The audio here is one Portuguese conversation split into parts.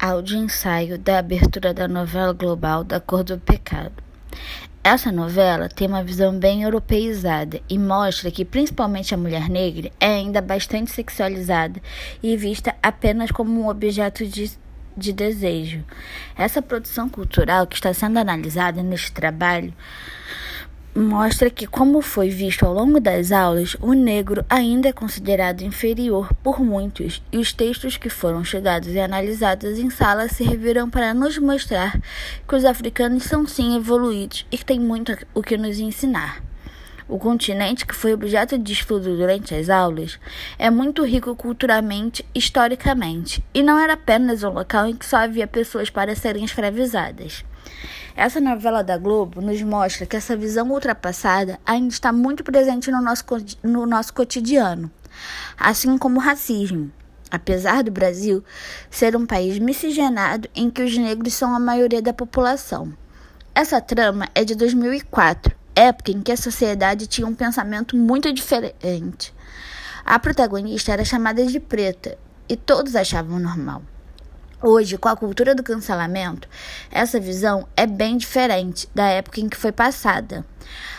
Áudio ensaio da abertura da novela global Da Cor do Pecado. Essa novela tem uma visão bem europeizada e mostra que principalmente a mulher negra é ainda bastante sexualizada e vista apenas como um objeto de, de desejo. Essa produção cultural que está sendo analisada neste trabalho mostra que, como foi visto ao longo das aulas, o negro ainda é considerado inferior por muitos, e os textos que foram estudados e analisados em sala serviram para nos mostrar que os africanos são sim evoluídos e que têm muito o que nos ensinar. O continente, que foi objeto de estudo durante as aulas, é muito rico culturalmente, historicamente, e não era apenas um local em que só havia pessoas para serem escravizadas. Essa novela da Globo nos mostra que essa visão ultrapassada ainda está muito presente no nosso, no nosso cotidiano, assim como o racismo. Apesar do Brasil ser um país miscigenado em que os negros são a maioria da população. Essa trama é de 2004, época em que a sociedade tinha um pensamento muito diferente. A protagonista era chamada de preta e todos achavam normal. Hoje, com a cultura do cancelamento, essa visão é bem diferente da época em que foi passada.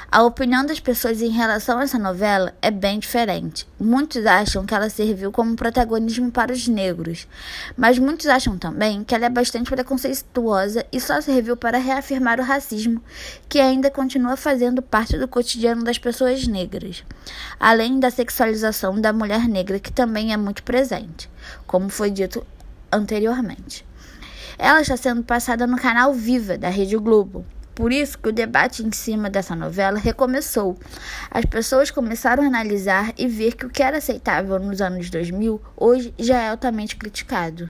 A opinião das pessoas em relação a essa novela é bem diferente. Muitos acham que ela serviu como protagonismo para os negros, mas muitos acham também que ela é bastante preconceituosa e só serviu para reafirmar o racismo, que ainda continua fazendo parte do cotidiano das pessoas negras, além da sexualização da mulher negra, que também é muito presente, como foi dito anteriormente. Ela está sendo passada no canal Viva da Rede Globo. Por isso que o debate em cima dessa novela recomeçou. As pessoas começaram a analisar e ver que o que era aceitável nos anos 2000 hoje já é altamente criticado.